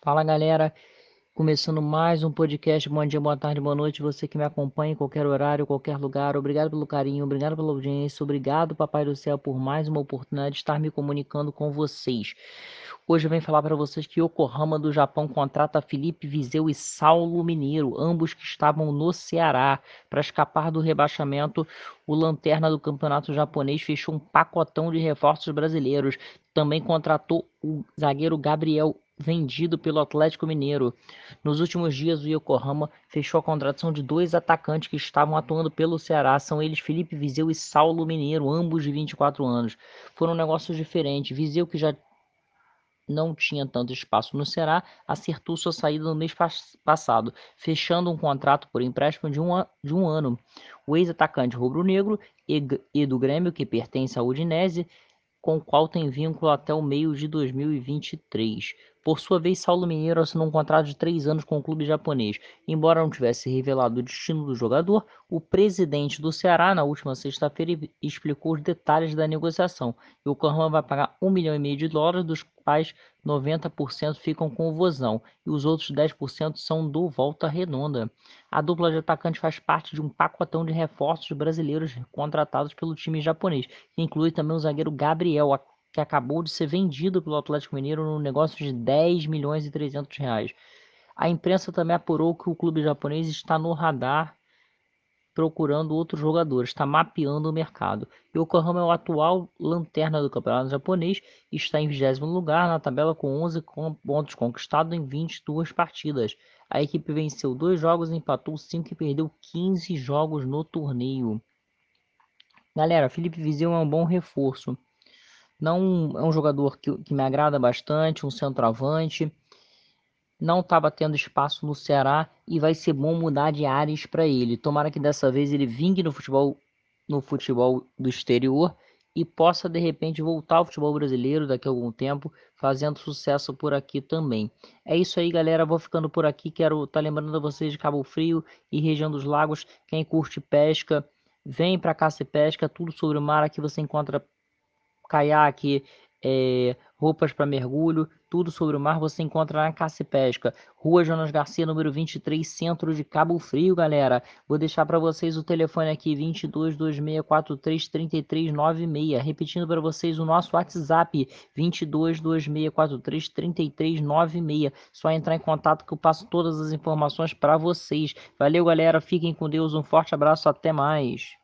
Fala galera, começando mais um podcast. Bom dia, boa tarde, boa noite. Você que me acompanha em qualquer horário, qualquer lugar. Obrigado pelo carinho, obrigado pela audiência, obrigado, Papai do Céu, por mais uma oportunidade de estar me comunicando com vocês. Hoje eu venho falar para vocês que Yokohama do Japão contrata Felipe Viseu e Saulo Mineiro, ambos que estavam no Ceará. Para escapar do rebaixamento, o lanterna do campeonato japonês fechou um pacotão de reforços brasileiros. Também contratou o zagueiro Gabriel vendido pelo Atlético Mineiro. Nos últimos dias, o Yokohama fechou a contratação de dois atacantes que estavam atuando pelo Ceará. São eles Felipe Viseu e Saulo Mineiro, ambos de 24 anos. Foram negócios diferentes. Viseu, que já não tinha tanto espaço no Ceará, acertou sua saída no mês passado, fechando um contrato por empréstimo de um, de um ano. O ex-atacante rubro-negro e do Grêmio, que pertence à Udinese, com o qual tem vínculo até o meio de 2023. Por sua vez, Saulo Mineiro assinou um contrato de três anos com o clube japonês. Embora não tivesse revelado o destino do jogador, o presidente do Ceará, na última sexta-feira, explicou os detalhes da negociação. E o Yokohama vai pagar um milhão e meio de dólares, dos quais 90% ficam com o Vozão e os outros 10% são do Volta Redonda. A dupla de atacantes faz parte de um pacotão de reforços brasileiros contratados pelo time japonês, que inclui também o zagueiro Gabriel, que acabou de ser vendido pelo Atlético Mineiro no negócio de 10 milhões e 300 reais. A imprensa também apurou que o clube japonês está no radar procurando outros jogadores, está mapeando o mercado. Yokohama é o atual lanterna do campeonato japonês e está em 20 lugar na tabela com 11 pontos conquistados em 22 partidas. A equipe venceu dois jogos, empatou 5 e perdeu 15 jogos no torneio. Galera, Felipe Viseu é um bom reforço. Não é um jogador que, que me agrada bastante, um centroavante. Não estava tendo espaço no Ceará e vai ser bom mudar de áreas para ele. Tomara que dessa vez ele vingue no futebol no futebol do exterior e possa de repente voltar ao futebol brasileiro daqui a algum tempo, fazendo sucesso por aqui também. É isso aí, galera. Vou ficando por aqui. Quero estar tá lembrando a vocês de Cabo Frio e região dos lagos. Quem curte pesca, vem para cá se pesca. Tudo sobre o mar aqui você encontra caiaque, é, roupas para mergulho, tudo sobre o mar você encontra na Caça e Pesca, Rua Jonas Garcia, número 23, centro de Cabo Frio, galera. Vou deixar para vocês o telefone aqui, 2226433396. Repetindo para vocês o nosso WhatsApp, 2226433396. Só entrar em contato que eu passo todas as informações para vocês. Valeu, galera. Fiquem com Deus. Um forte abraço. Até mais.